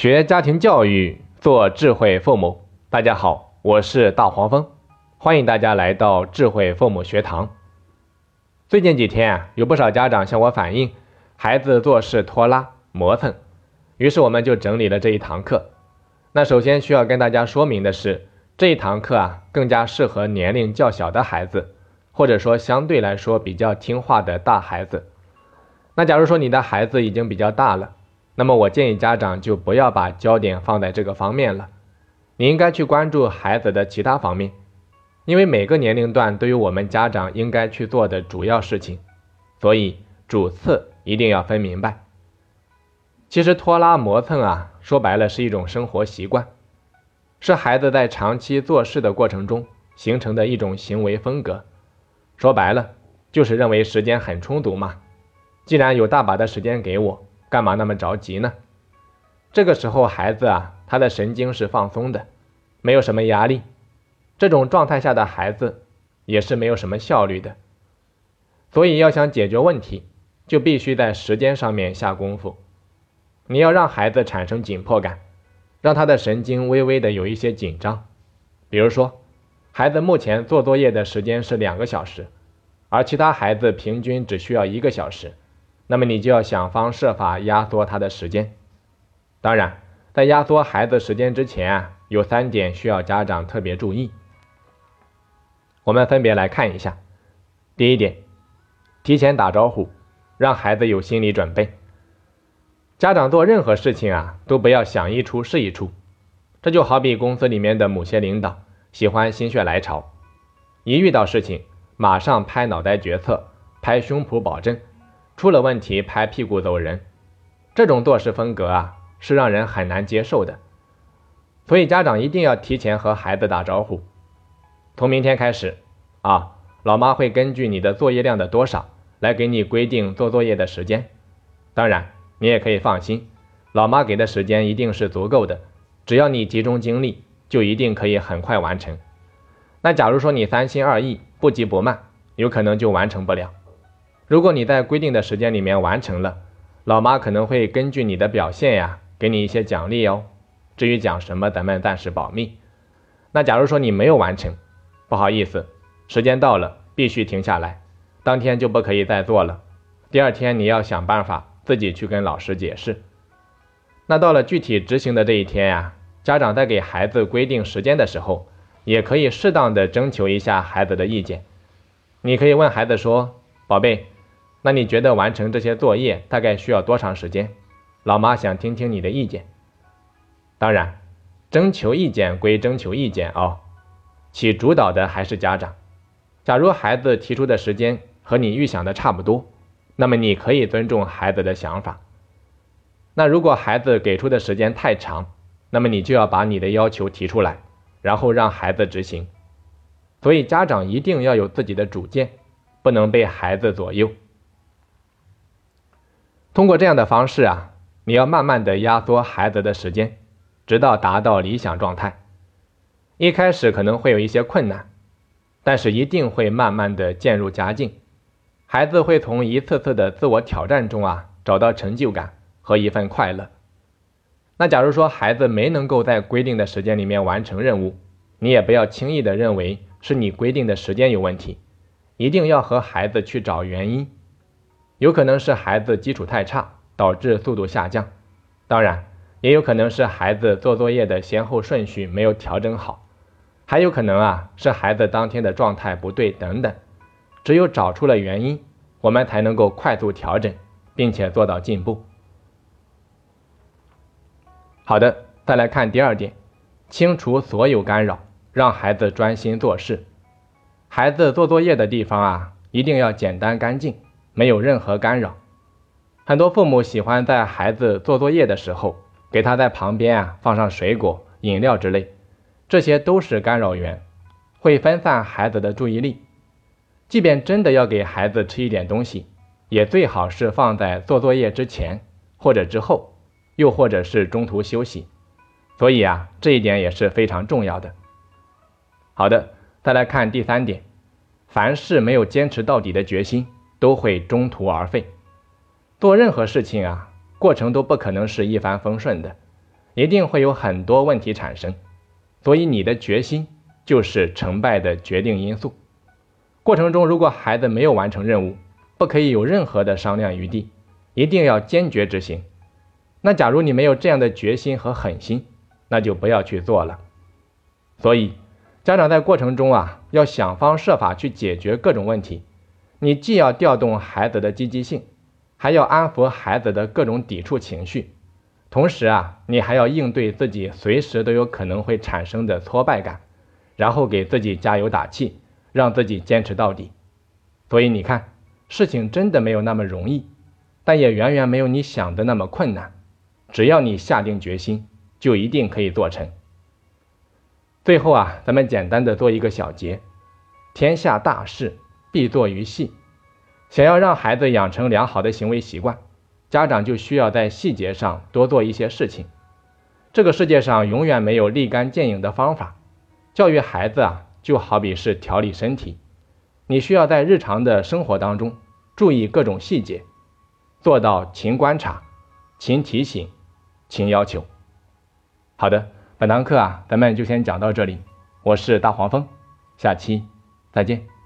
学家庭教育，做智慧父母。大家好，我是大黄蜂，欢迎大家来到智慧父母学堂。最近几天啊，有不少家长向我反映，孩子做事拖拉磨蹭，于是我们就整理了这一堂课。那首先需要跟大家说明的是，这一堂课啊，更加适合年龄较小的孩子，或者说相对来说比较听话的大孩子。那假如说你的孩子已经比较大了，那么我建议家长就不要把焦点放在这个方面了，你应该去关注孩子的其他方面，因为每个年龄段都有我们家长应该去做的主要事情，所以主次一定要分明白。其实拖拉磨蹭啊，说白了是一种生活习惯，是孩子在长期做事的过程中形成的一种行为风格。说白了就是认为时间很充足嘛，既然有大把的时间给我。干嘛那么着急呢？这个时候孩子啊，他的神经是放松的，没有什么压力。这种状态下的孩子也是没有什么效率的。所以要想解决问题，就必须在时间上面下功夫。你要让孩子产生紧迫感，让他的神经微微的有一些紧张。比如说，孩子目前做作业的时间是两个小时，而其他孩子平均只需要一个小时。那么你就要想方设法压缩他的时间。当然，在压缩孩子时间之前啊，有三点需要家长特别注意。我们分别来看一下。第一点，提前打招呼，让孩子有心理准备。家长做任何事情啊，都不要想一出是一出。这就好比公司里面的某些领导喜欢心血来潮，一遇到事情马上拍脑袋决策，拍胸脯保证。出了问题拍屁股走人，这种做事风格啊是让人很难接受的。所以家长一定要提前和孩子打招呼。从明天开始啊，老妈会根据你的作业量的多少来给你规定做作业的时间。当然，你也可以放心，老妈给的时间一定是足够的，只要你集中精力，就一定可以很快完成。那假如说你三心二意，不急不慢，有可能就完成不了。如果你在规定的时间里面完成了，老妈可能会根据你的表现呀，给你一些奖励哦。至于讲什么，咱们暂时保密。那假如说你没有完成，不好意思，时间到了，必须停下来，当天就不可以再做了。第二天你要想办法自己去跟老师解释。那到了具体执行的这一天呀，家长在给孩子规定时间的时候，也可以适当的征求一下孩子的意见。你可以问孩子说：“宝贝。”那你觉得完成这些作业大概需要多长时间？老妈想听听你的意见。当然，征求意见归征求意见哦，起主导的还是家长。假如孩子提出的时间和你预想的差不多，那么你可以尊重孩子的想法。那如果孩子给出的时间太长，那么你就要把你的要求提出来，然后让孩子执行。所以家长一定要有自己的主见，不能被孩子左右。通过这样的方式啊，你要慢慢的压缩孩子的时间，直到达到理想状态。一开始可能会有一些困难，但是一定会慢慢的渐入佳境。孩子会从一次次的自我挑战中啊，找到成就感和一份快乐。那假如说孩子没能够在规定的时间里面完成任务，你也不要轻易的认为是你规定的时间有问题，一定要和孩子去找原因。有可能是孩子基础太差，导致速度下降；当然，也有可能是孩子做作业的先后顺序没有调整好，还有可能啊是孩子当天的状态不对等等。只有找出了原因，我们才能够快速调整，并且做到进步。好的，再来看第二点，清除所有干扰，让孩子专心做事。孩子做作业的地方啊，一定要简单干净。没有任何干扰。很多父母喜欢在孩子做作业的时候，给他在旁边啊放上水果、饮料之类，这些都是干扰源，会分散孩子的注意力。即便真的要给孩子吃一点东西，也最好是放在做作业之前或者之后，又或者是中途休息。所以啊，这一点也是非常重要的。好的，再来看第三点，凡事没有坚持到底的决心。都会中途而废。做任何事情啊，过程都不可能是一帆风顺的。一定会有很多问题产生。所以你的决心就是成败的决定因素。过程中如果孩子没有完成任务，不可以有任何的商量余地，一定要坚决执行。那假如你没有这样的决心和狠心，那就不要去做了。所以，家长在过程中啊，要想方设法去解决各种问题。你既要调动孩子的积极性，还要安抚孩子的各种抵触情绪，同时啊，你还要应对自己随时都有可能会产生的挫败感，然后给自己加油打气，让自己坚持到底。所以你看，事情真的没有那么容易，但也远远没有你想的那么困难。只要你下定决心，就一定可以做成。最后啊，咱们简单的做一个小结：天下大事必作于细。想要让孩子养成良好的行为习惯，家长就需要在细节上多做一些事情。这个世界上永远没有立竿见影的方法。教育孩子啊，就好比是调理身体，你需要在日常的生活当中注意各种细节，做到勤观察、勤提醒。勤要求。好的，本堂课啊，咱们就先讲到这里。我是大黄蜂，下期再见。